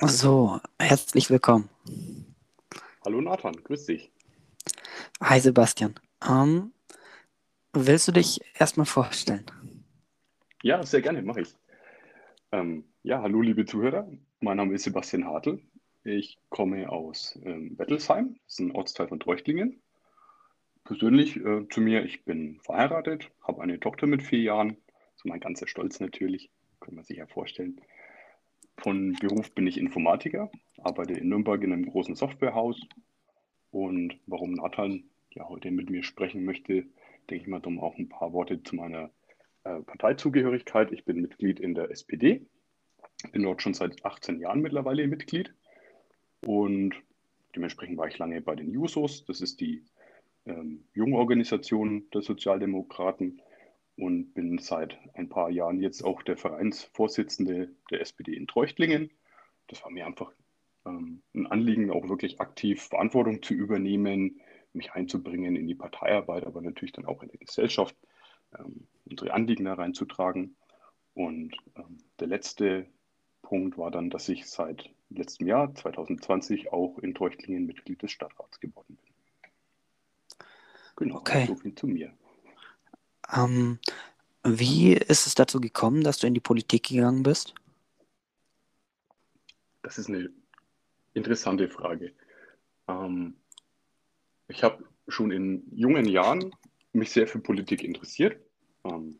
So, herzlich willkommen. Hallo Nathan, grüß dich. Hi Sebastian. Ähm, willst du dich erstmal vorstellen? Ja, sehr gerne, mache ich. Ähm, ja, hallo liebe Zuhörer, mein Name ist Sebastian Hartl. Ich komme aus ähm, Wettelsheim, das ist ein Ortsteil von Treuchtlingen. Persönlich äh, zu mir, ich bin verheiratet, habe eine Tochter mit vier Jahren, so mein ganzer Stolz natürlich, kann man sich ja vorstellen. Von Beruf bin ich Informatiker, arbeite in Nürnberg in einem großen Softwarehaus. Und warum Nathan ja heute mit mir sprechen möchte, denke ich mal, um auch ein paar Worte zu meiner äh, Parteizugehörigkeit. Ich bin Mitglied in der SPD, bin dort schon seit 18 Jahren mittlerweile Mitglied und dementsprechend war ich lange bei den Jusos. Das ist die ähm, Jungorganisation der Sozialdemokraten und bin seit ein paar Jahren jetzt auch der Vereinsvorsitzende der SPD in Treuchtlingen. Das war mir einfach ähm, ein Anliegen, auch wirklich aktiv Verantwortung zu übernehmen, mich einzubringen in die Parteiarbeit, aber natürlich dann auch in der Gesellschaft, ähm, unsere Anliegen da reinzutragen. Und ähm, der letzte Punkt war dann, dass ich seit letztem Jahr, 2020, auch in Treuchtlingen Mitglied des Stadtrats geworden bin. Genau, okay. so viel zu mir. Ähm, wie ist es dazu gekommen, dass du in die Politik gegangen bist? Das ist eine interessante Frage. Ähm, ich habe schon in jungen Jahren mich sehr für Politik interessiert. Ähm,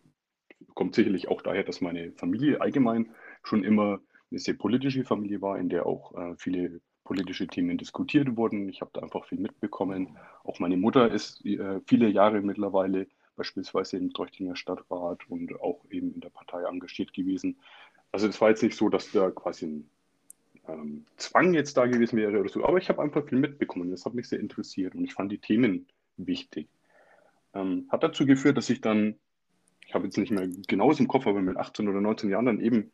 kommt sicherlich auch daher, dass meine Familie allgemein schon immer eine sehr politische Familie war, in der auch äh, viele politische Themen diskutiert wurden. Ich habe da einfach viel mitbekommen. Auch meine Mutter ist äh, viele Jahre mittlerweile beispielsweise im Treuchtinger Stadtrat und auch eben in der Partei engagiert gewesen. Also es war jetzt nicht so, dass da quasi ein ähm, Zwang jetzt da gewesen wäre oder so, aber ich habe einfach viel mitbekommen. Das hat mich sehr interessiert und ich fand die Themen wichtig. Ähm, hat dazu geführt, dass ich dann, ich habe jetzt nicht mehr genau im Kopf, aber mit 18 oder 19 Jahren dann eben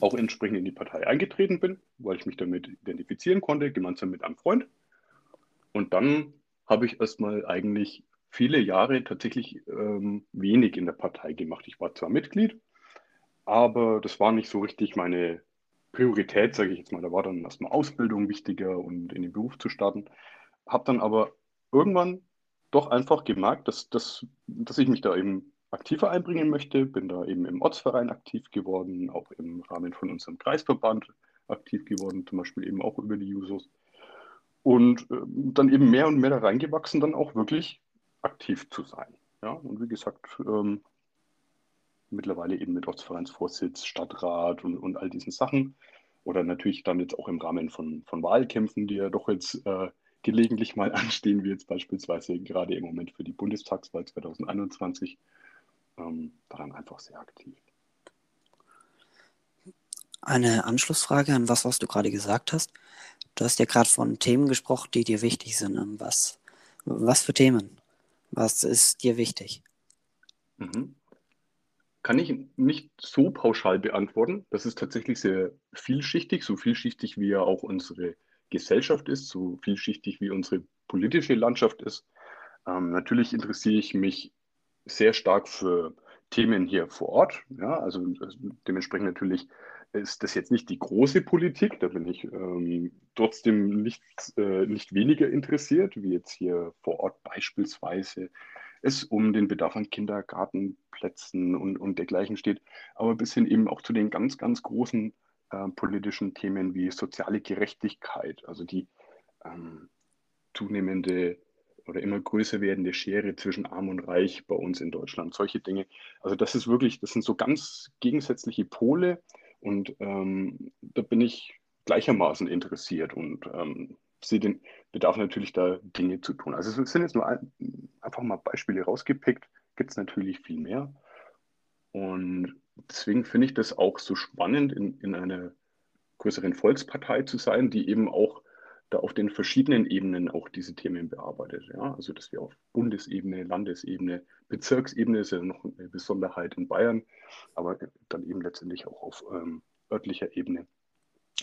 auch entsprechend in die Partei eingetreten bin, weil ich mich damit identifizieren konnte, gemeinsam mit einem Freund. Und dann habe ich erstmal eigentlich viele Jahre tatsächlich ähm, wenig in der Partei gemacht. Ich war zwar Mitglied, aber das war nicht so richtig meine Priorität, sage ich jetzt mal. Da war dann erstmal Ausbildung wichtiger und in den Beruf zu starten. Habe dann aber irgendwann doch einfach gemerkt, dass, dass, dass ich mich da eben aktiver einbringen möchte. Bin da eben im Ortsverein aktiv geworden, auch im Rahmen von unserem Kreisverband aktiv geworden, zum Beispiel eben auch über die Jusos. Und äh, dann eben mehr und mehr da reingewachsen, dann auch wirklich aktiv zu sein. Ja, und wie gesagt, ähm, mittlerweile eben mit Ortsvereinsvorsitz, Stadtrat und, und all diesen Sachen. Oder natürlich dann jetzt auch im Rahmen von, von Wahlkämpfen, die ja doch jetzt äh, gelegentlich mal anstehen, wie jetzt beispielsweise gerade im Moment für die Bundestagswahl 2021, ähm, daran einfach sehr aktiv. Eine Anschlussfrage an was, was du gerade gesagt hast. Du hast ja gerade von Themen gesprochen, die dir wichtig sind. Was, was für Themen? Was ist dir wichtig? Mhm. Kann ich nicht so pauschal beantworten. Das ist tatsächlich sehr vielschichtig, so vielschichtig wie ja auch unsere Gesellschaft ist, so vielschichtig wie unsere politische Landschaft ist. Ähm, natürlich interessiere ich mich sehr stark für Themen hier vor Ort. Ja, also, also dementsprechend natürlich ist das jetzt nicht die große Politik, da bin ich ähm, trotzdem nicht, äh, nicht weniger interessiert, wie jetzt hier vor Ort beispielsweise es um den Bedarf an Kindergartenplätzen und, und dergleichen steht, aber bis hin eben auch zu den ganz, ganz großen äh, politischen Themen wie soziale Gerechtigkeit, also die ähm, zunehmende oder immer größer werdende Schere zwischen Arm und Reich bei uns in Deutschland, solche Dinge. Also das ist wirklich, das sind so ganz gegensätzliche Pole, und ähm, da bin ich gleichermaßen interessiert und ähm, sehe den Bedarf natürlich da Dinge zu tun. Also es sind jetzt nur ein, einfach mal Beispiele rausgepickt, gibt es natürlich viel mehr. Und deswegen finde ich das auch so spannend, in, in einer größeren Volkspartei zu sein, die eben auch da auf den verschiedenen Ebenen auch diese Themen bearbeitet. Ja? Also dass wir auf Bundesebene, Landesebene, Bezirksebene ist ja noch eine Besonderheit in Bayern, aber dann eben letztendlich auch auf ähm, örtlicher Ebene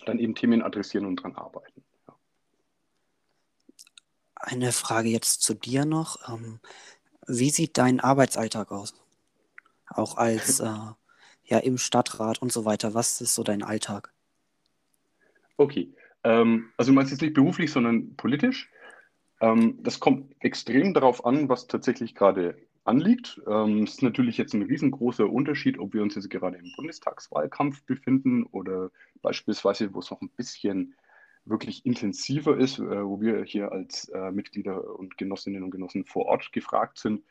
dann eben Themen adressieren und dran arbeiten. Ja. Eine Frage jetzt zu dir noch. Ähm, wie sieht dein Arbeitsalltag aus? Auch als äh, ja im Stadtrat und so weiter. Was ist so dein Alltag? Okay. Ähm, also du meinst jetzt nicht beruflich, sondern politisch? Ähm, das kommt extrem darauf an, was tatsächlich gerade anliegt. Ähm, es ist natürlich jetzt ein riesengroßer Unterschied, ob wir uns jetzt gerade im Bundestagswahlkampf befinden oder beispielsweise, wo es noch ein bisschen wirklich intensiver ist, äh, wo wir hier als äh, Mitglieder und Genossinnen und Genossen vor Ort gefragt sind.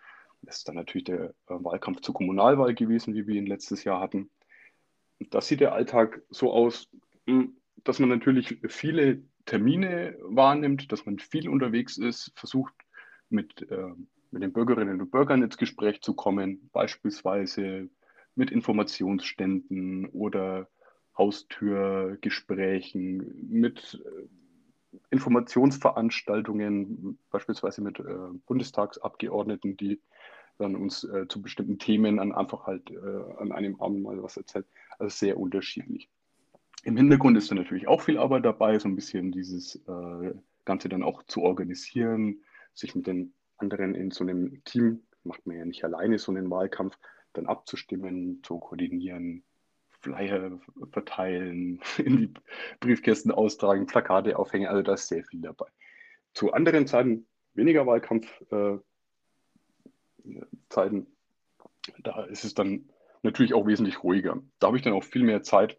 Das ist dann natürlich der äh, Wahlkampf zur Kommunalwahl gewesen, wie wir ihn letztes Jahr hatten. Und da sieht der Alltag so aus, hm, dass man natürlich viele Termine wahrnimmt, dass man viel unterwegs ist, versucht mit, äh, mit den Bürgerinnen und Bürgern ins Gespräch zu kommen, beispielsweise mit Informationsständen oder Haustürgesprächen, mit äh, Informationsveranstaltungen, beispielsweise mit äh, Bundestagsabgeordneten, die dann uns äh, zu bestimmten Themen an einfach halt äh, an einem Abend mal was erzählt. Also sehr unterschiedlich. Im Hintergrund ist dann natürlich auch viel Arbeit dabei, so ein bisschen dieses äh, Ganze dann auch zu organisieren, sich mit den anderen in so einem Team, macht man ja nicht alleine so einen Wahlkampf, dann abzustimmen, zu koordinieren, Flyer verteilen, in die Briefkästen austragen, Plakate aufhängen, also da ist sehr viel dabei. Zu anderen Zeiten, weniger Wahlkampfzeiten, äh, da ist es dann natürlich auch wesentlich ruhiger. Da habe ich dann auch viel mehr Zeit,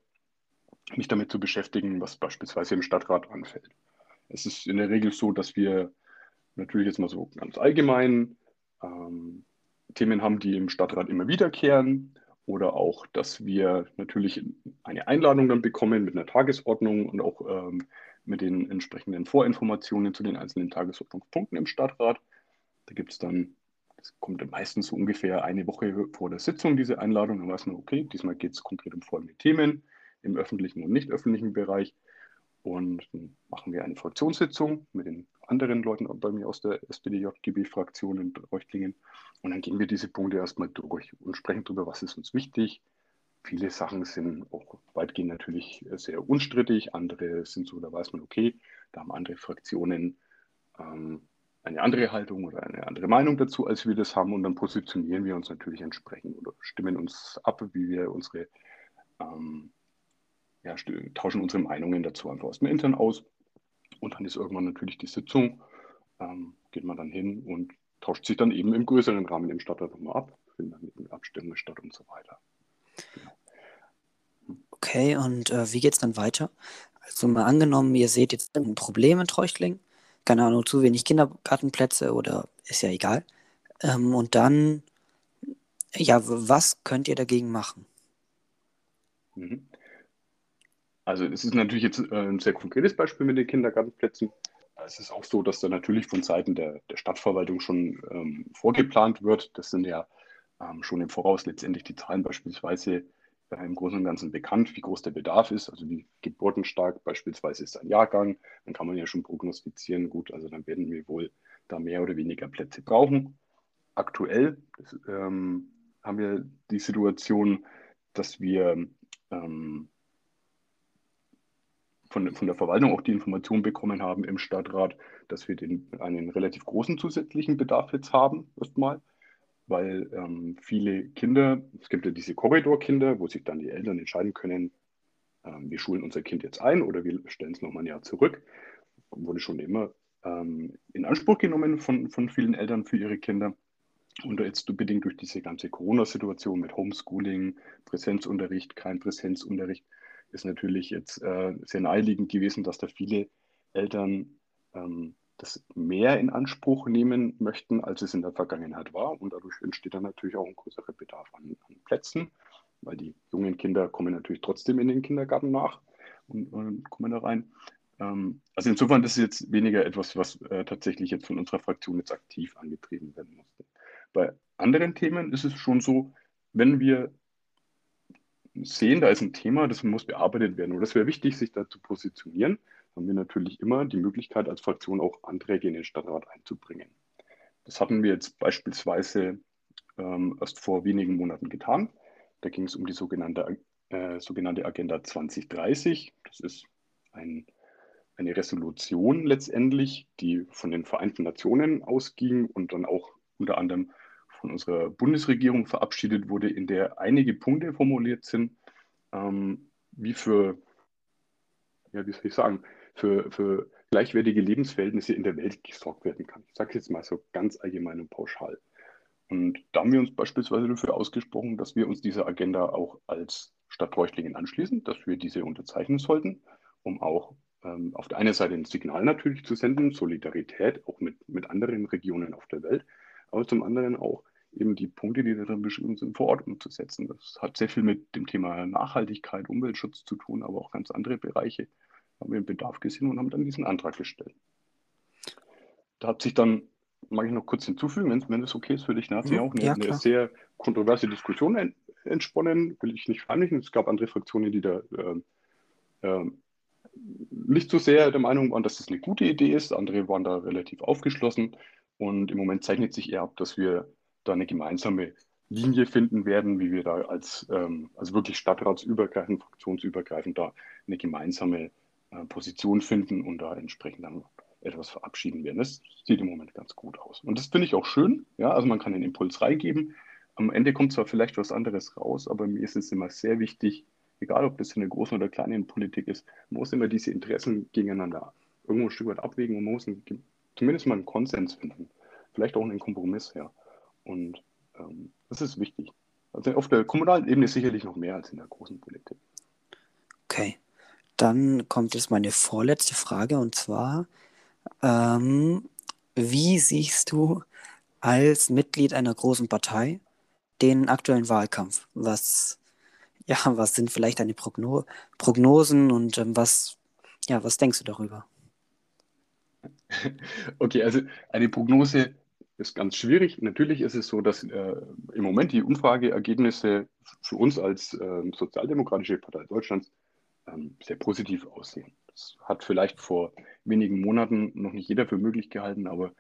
mich damit zu beschäftigen, was beispielsweise im Stadtrat anfällt. Es ist in der Regel so, dass wir natürlich jetzt mal so ganz allgemein ähm, Themen haben, die im Stadtrat immer wiederkehren oder auch, dass wir natürlich eine Einladung dann bekommen mit einer Tagesordnung und auch ähm, mit den entsprechenden Vorinformationen zu den einzelnen Tagesordnungspunkten im Stadtrat. Da gibt es dann, das kommt meistens so ungefähr eine Woche vor der Sitzung, diese Einladung. Dann weiß man, okay, diesmal geht es konkret um folgende Themen im öffentlichen und nicht öffentlichen Bereich. Und dann machen wir eine Fraktionssitzung mit den anderen Leuten bei mir aus der SPD-JGB-Fraktion in Reuchtlingen. Und dann gehen wir diese Punkte erstmal durch und sprechen darüber, was ist uns wichtig. Viele Sachen sind auch weitgehend natürlich sehr unstrittig, andere sind so, da weiß man, okay, da haben andere Fraktionen ähm, eine andere Haltung oder eine andere Meinung dazu, als wir das haben. Und dann positionieren wir uns natürlich entsprechend oder stimmen uns ab, wie wir unsere ähm, ja, tauschen unsere Meinungen dazu einfach aus dem Intern aus. Und dann ist irgendwann natürlich die Sitzung, ähm, geht man dann hin und tauscht sich dann eben im größeren Rahmen im Stadtrat nochmal ab, finden dann eben Abstimmungen statt und so weiter. Genau. Okay, und äh, wie geht es dann weiter? Also mal angenommen, ihr seht jetzt ein Problem in Treuchtling, keine Ahnung, zu wenig Kindergartenplätze oder ist ja egal. Ähm, und dann, ja, was könnt ihr dagegen machen? Mhm. Also es ist natürlich jetzt äh, ein sehr konkretes Beispiel mit den Kindergartenplätzen. Es ist auch so, dass da natürlich von Seiten der, der Stadtverwaltung schon ähm, vorgeplant wird. Das sind ja ähm, schon im Voraus letztendlich die Zahlen beispielsweise äh, im Großen und Ganzen bekannt, wie groß der Bedarf ist, also wie geburtenstark beispielsweise ist ein Jahrgang. Dann kann man ja schon prognostizieren, gut, also dann werden wir wohl da mehr oder weniger Plätze brauchen. Aktuell das, ähm, haben wir die Situation, dass wir ähm, von, von der Verwaltung auch die Information bekommen haben im Stadtrat, dass wir den, einen relativ großen zusätzlichen Bedarf jetzt haben, erstmal, weil ähm, viele Kinder, es gibt ja diese Korridorkinder, wo sich dann die Eltern entscheiden können, ähm, wir schulen unser Kind jetzt ein oder wir stellen es nochmal ein Jahr zurück. Wurde schon immer ähm, in Anspruch genommen von, von vielen Eltern für ihre Kinder. Und jetzt bedingt durch diese ganze Corona-Situation mit Homeschooling, Präsenzunterricht, kein Präsenzunterricht, ist natürlich jetzt äh, sehr naheliegend gewesen, dass da viele Eltern ähm, das mehr in Anspruch nehmen möchten, als es in der Vergangenheit war. Und dadurch entsteht dann natürlich auch ein größerer Bedarf an, an Plätzen, weil die jungen Kinder kommen natürlich trotzdem in den Kindergarten nach und, und kommen da rein. Ähm, also insofern ist es jetzt weniger etwas, was äh, tatsächlich jetzt von unserer Fraktion jetzt aktiv angetrieben werden musste. Bei anderen Themen ist es schon so, wenn wir sehen, da ist ein Thema, das muss bearbeitet werden. Und es wäre wichtig, sich da zu positionieren. Haben wir natürlich immer die Möglichkeit, als Fraktion auch Anträge in den Stadtrat einzubringen. Das hatten wir jetzt beispielsweise ähm, erst vor wenigen Monaten getan. Da ging es um die sogenannte, äh, sogenannte Agenda 2030. Das ist ein, eine Resolution letztendlich, die von den Vereinten Nationen ausging und dann auch unter anderem von unserer Bundesregierung verabschiedet wurde, in der einige Punkte formuliert sind, ähm, wie für ja, wie soll ich sagen, für, für gleichwertige Lebensverhältnisse in der Welt gesorgt werden kann. Ich sage es jetzt mal so ganz allgemein und pauschal. Und da haben wir uns beispielsweise dafür ausgesprochen, dass wir uns dieser Agenda auch als Stadt Treuchtlingen anschließen, dass wir diese unterzeichnen sollten, um auch ähm, auf der einen Seite ein Signal natürlich zu senden, Solidarität auch mit, mit anderen Regionen auf der Welt, aber zum anderen auch eben die Punkte, die darin beschrieben sind, vor Ort umzusetzen. Das hat sehr viel mit dem Thema Nachhaltigkeit, Umweltschutz zu tun, aber auch ganz andere Bereiche. Da haben wir einen Bedarf gesehen und haben dann diesen Antrag gestellt. Da hat sich dann, mag ich noch kurz hinzufügen, wenn, wenn das okay ist für dich, da hat sich auch eine, ja, eine sehr kontroverse Diskussion entsponnen, will ich nicht verheimlichen. Es gab andere Fraktionen, die da äh, äh, nicht so sehr der Meinung waren, dass das eine gute Idee ist. Andere waren da relativ aufgeschlossen. Und im Moment zeichnet sich eher ab, dass wir da eine gemeinsame Linie finden werden, wie wir da als, ähm, also wirklich stadtratsübergreifend, fraktionsübergreifend da eine gemeinsame äh, Position finden und da entsprechend dann etwas verabschieden werden. Das sieht im Moment ganz gut aus. Und das finde ich auch schön. Ja, also man kann den Impuls reingeben. Am Ende kommt zwar vielleicht was anderes raus, aber mir ist es immer sehr wichtig, egal ob das in der großen oder kleinen Politik ist, man muss immer diese Interessen gegeneinander irgendwo ein Stück weit abwägen und man muss einen, zumindest mal einen Konsens finden. Vielleicht auch einen Kompromiss, ja. Und ähm, das ist wichtig. Also auf der kommunalen Ebene sicherlich noch mehr als in der großen Politik. Okay. Dann kommt jetzt meine vorletzte Frage und zwar, ähm, wie siehst du als Mitglied einer großen Partei den aktuellen Wahlkampf? Was, ja, was sind vielleicht deine Progno Prognosen und ähm, was, ja, was denkst du darüber? Okay, also eine Prognose ist ganz schwierig. Natürlich ist es so, dass äh, im Moment die Umfrageergebnisse für uns als äh, Sozialdemokratische Partei Deutschlands ähm, sehr positiv aussehen. Das hat vielleicht vor wenigen Monaten noch nicht jeder für möglich gehalten, aber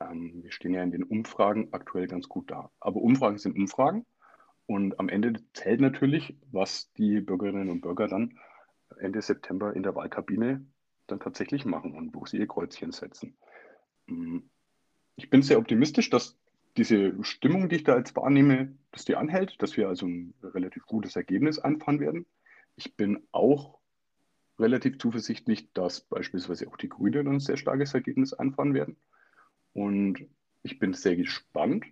ähm, wir stehen ja in den Umfragen aktuell ganz gut da. Aber Umfragen sind Umfragen und am Ende zählt natürlich, was die Bürgerinnen und Bürger dann Ende September in der Wahlkabine dann tatsächlich machen und wo sie ihr Kreuzchen setzen. Mm, ich bin sehr optimistisch, dass diese Stimmung, die ich da jetzt wahrnehme, dass die anhält, dass wir also ein relativ gutes Ergebnis einfahren werden. Ich bin auch relativ zuversichtlich, dass beispielsweise auch die Grünen ein sehr starkes Ergebnis einfahren werden. Und ich bin sehr gespannt,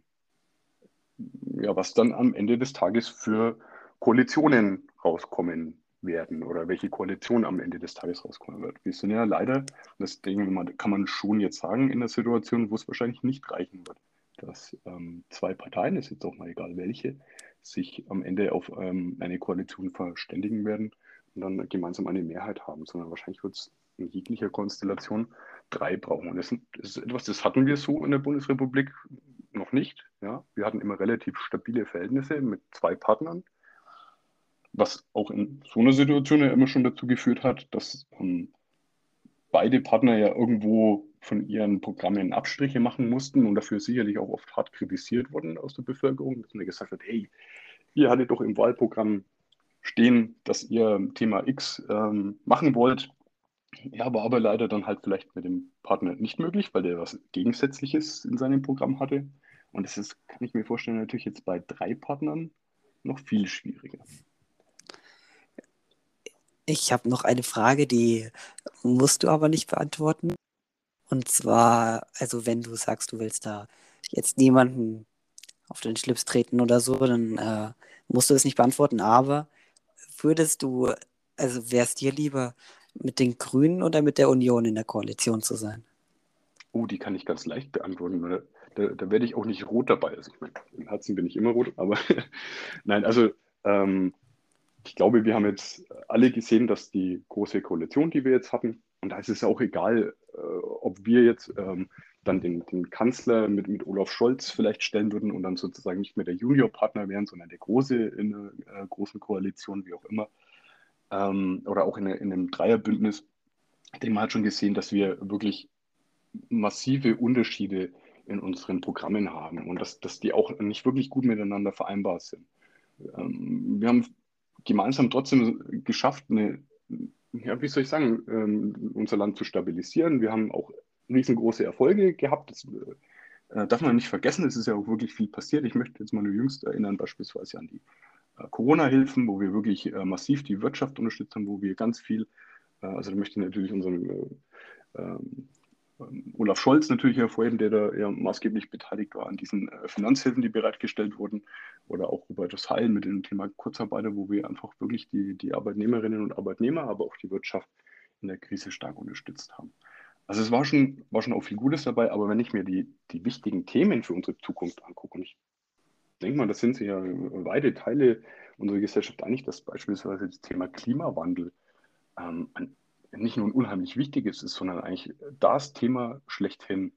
ja, was dann am Ende des Tages für Koalitionen rauskommen werden oder welche Koalition am Ende des Tages rauskommen wird. Wir sind ja leider, das Ding kann man schon jetzt sagen, in der Situation, wo es wahrscheinlich nicht reichen wird, dass ähm, zwei Parteien, ist jetzt auch mal egal welche, sich am Ende auf ähm, eine Koalition verständigen werden und dann gemeinsam eine Mehrheit haben, sondern wahrscheinlich wird es in jeglicher Konstellation das brauchen. Und das ist etwas, das hatten wir so in der Bundesrepublik noch nicht. Ja? Wir hatten immer relativ stabile Verhältnisse mit zwei Partnern, was auch in so einer Situation ja immer schon dazu geführt hat, dass ähm, beide Partner ja irgendwo von ihren Programmen Abstriche machen mussten und dafür sicherlich auch oft hart kritisiert wurden aus der Bevölkerung, dass man gesagt hat, hey, ihr hattet doch im Wahlprogramm stehen, dass ihr Thema X ähm, machen wollt. Ja, war aber leider dann halt vielleicht mit dem Partner nicht möglich, weil der was Gegensätzliches in seinem Programm hatte. Und das ist, kann ich mir vorstellen, natürlich jetzt bei drei Partnern noch viel schwieriger. Ich habe noch eine Frage, die musst du aber nicht beantworten. Und zwar, also wenn du sagst, du willst da jetzt niemanden auf den Schlips treten oder so, dann äh, musst du das nicht beantworten. Aber würdest du, also wäre es dir lieber, mit den Grünen oder mit der Union in der Koalition zu sein? Oh, die kann ich ganz leicht beantworten. Da, da werde ich auch nicht rot dabei. Also ich meine, im Herzen bin ich immer rot, aber nein, also ähm, ich glaube, wir haben jetzt alle gesehen, dass die große Koalition, die wir jetzt hatten, und da ist es auch egal, äh, ob wir jetzt ähm, dann den, den, Kanzler mit, mit Olaf Scholz vielleicht stellen würden und dann sozusagen nicht mehr der Juniorpartner wären, sondern der Große in einer äh, großen Koalition, wie auch immer, ähm, oder auch in, in einem Dreierbündnis, dem man hat schon gesehen, dass wir wirklich massive Unterschiede in unseren Programmen haben und dass, dass die auch nicht wirklich gut miteinander vereinbar sind. Ähm, wir haben gemeinsam trotzdem geschafft, eine, ja, wie soll ich sagen, ähm, unser Land zu stabilisieren. Wir haben auch riesengroße Erfolge gehabt. Das äh, darf man nicht vergessen. Es ist ja auch wirklich viel passiert. Ich möchte jetzt mal nur jüngst erinnern, beispielsweise an die äh, Corona-Hilfen, wo wir wirklich äh, massiv die Wirtschaft unterstützt haben, wo wir ganz viel Äh, also da möchte ich natürlich unseren äh, ähm, Olaf Scholz natürlich hervorheben, der da ja maßgeblich beteiligt war an diesen äh, Finanzhilfen, die bereitgestellt wurden, oder auch Hubertus Heil mit dem Thema Kurzarbeiter, wo wir einfach wirklich die, die Arbeitnehmerinnen und Arbeitnehmer, aber auch die Wirtschaft in der Krise stark unterstützt haben. Also es war schon, war schon auch viel Gutes dabei, aber wenn ich mir die, die wichtigen Themen für unsere Zukunft angucke, und ich denke mal, das sind ja weite Teile unserer Gesellschaft einig, dass beispielsweise das Thema Klimawandel ähm, ein nicht nur ein unheimlich wichtiges ist, sondern eigentlich das Thema schlechthin.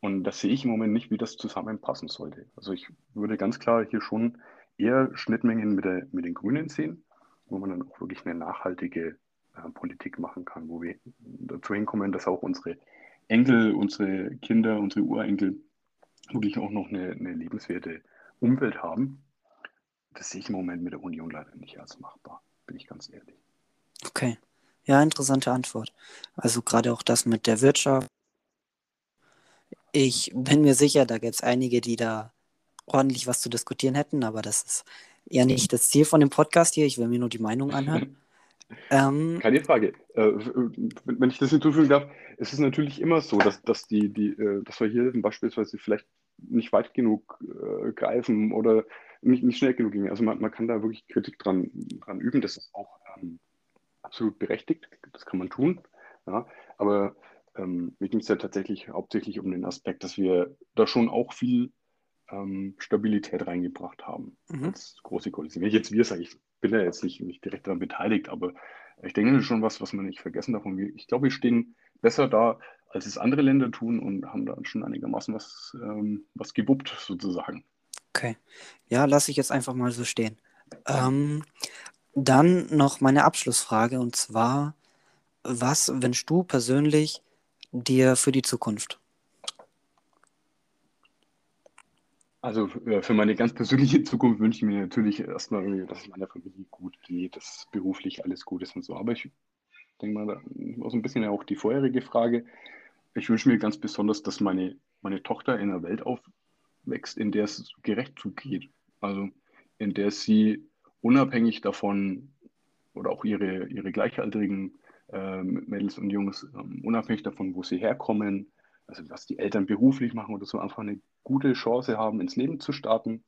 Und das sehe ich im Moment nicht, wie das zusammenpassen sollte. Also ich würde ganz klar hier schon eher Schnittmengen mit, der, mit den Grünen sehen, wo man dann auch wirklich eine nachhaltige äh, Politik machen kann, wo wir dazu hinkommen, dass auch unsere Enkel, unsere Kinder, unsere Urenkel wirklich auch noch eine, eine lebenswerte Umwelt haben. Das sehe ich im Moment mit der Union leider nicht als machbar, bin ich ganz ehrlich. Okay. Ja, interessante Antwort. Also gerade auch das mit der Wirtschaft. Ich bin mir sicher, da gibt es einige, die da ordentlich was zu diskutieren hätten, aber das ist ja nicht das Ziel von dem Podcast hier. Ich will mir nur die Meinung anhören. ähm, Keine Frage. Äh, wenn ich das hinzufügen darf, es ist natürlich immer so, dass, dass, die, die, äh, dass wir hier beispielsweise vielleicht nicht weit genug äh, greifen oder nicht, nicht schnell genug gehen. Also man, man kann da wirklich Kritik dran, dran üben. Das ist auch ähm, absolut berechtigt, das kann man tun. Ja, aber ähm, mir ging es ja tatsächlich hauptsächlich um den Aspekt, dass wir da schon auch viel ähm, Stabilität reingebracht haben mhm. als große Koalition. Wenn ich jetzt wir sage, ich bin ja jetzt nicht, nicht direkt daran beteiligt, aber ich denke, das ist schon was, was man nicht vergessen darf. Und ich glaube, wir stehen besser da, als es andere Länder tun und haben da schon einigermaßen was, ähm, was gebuppt, sozusagen. Okay. Ja, lasse ich jetzt einfach mal so stehen. Ähm, dann noch meine Abschlussfrage und zwar, was wünschst du persönlich dir für die Zukunft? Also äh, für meine ganz persönliche Zukunft wünsche ich mir natürlich erstmal, dass es meiner Familie gut geht, dass beruflich alles gut ist und so. Aber ich denke mal, da war so ein bisschen auch die vorherige Frage. Ich wünsche mir ganz besonders, dass meine, meine Tochter in einer Welt aufwächst, in der es gerecht zugeht. Also in der sie unabhängig davon oder auch ihre, ihre gleichaltrigen ähm, Mädels und Jungs, ähm, unabhängig davon, wo sie herkommen, also was die Eltern beruflich machen oder so, einfach eine gute Chance haben, ins Leben zu starten,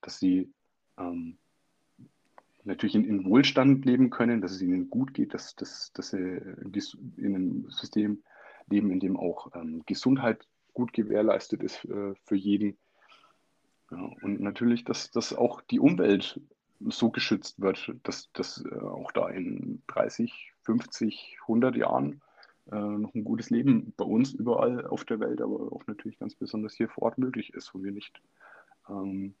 dass sie ähm, natürlich in, in, Wohlstand leben können, dass es ihnen gut geht, dass, dass, dass sie in einem System leben, in dem auch ähm, Gesundheit gut gewährleistet ist äh, für jeden. Ja, und natürlich, dass, dass auch die Umwelt so geschützt wird, dass, dass äh, auch da in 30, 50, 100 Jahren äh, noch ein gutes Leben bei uns überall auf der Welt, aber auch natürlich ganz besonders hier vor Ort möglich ist, wo wir nicht ähm,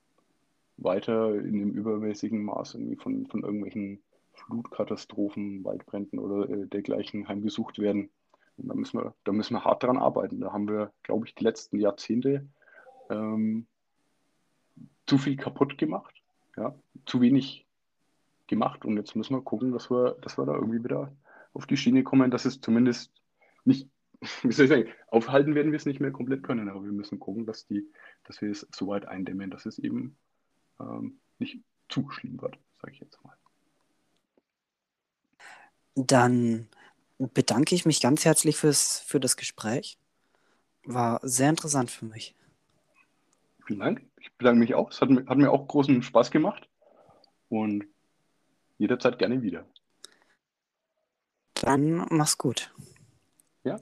weiter in dem übermäßigen Maß irgendwie von, von irgendwelchen Flutkatastrophen, Waldbränden oder äh, dergleichen heimgesucht werden. Und da müssen, wir, da müssen wir hart dran arbeiten. Da haben wir, glaube ich, die letzten Jahrzehnte ähm, zu viel kaputt gemacht ja, zu wenig gemacht und jetzt müssen wir gucken, dass wir, dass wir da irgendwie wieder auf die Schiene kommen, dass es zumindest nicht, wie soll ich sagen, aufhalten werden wir es nicht mehr komplett können, aber wir müssen gucken, dass, die, dass wir es so weit eindämmen, dass es eben ähm, nicht zu schlimm wird, sage ich jetzt mal. Dann bedanke ich mich ganz herzlich fürs, für das Gespräch. War sehr interessant für mich. Vielen Dank. Ich bedanke mich auch. Es hat, hat mir auch großen Spaß gemacht und jederzeit gerne wieder. Dann mach's gut. Ja,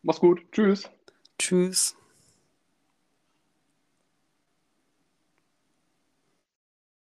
mach's gut. Tschüss. Tschüss.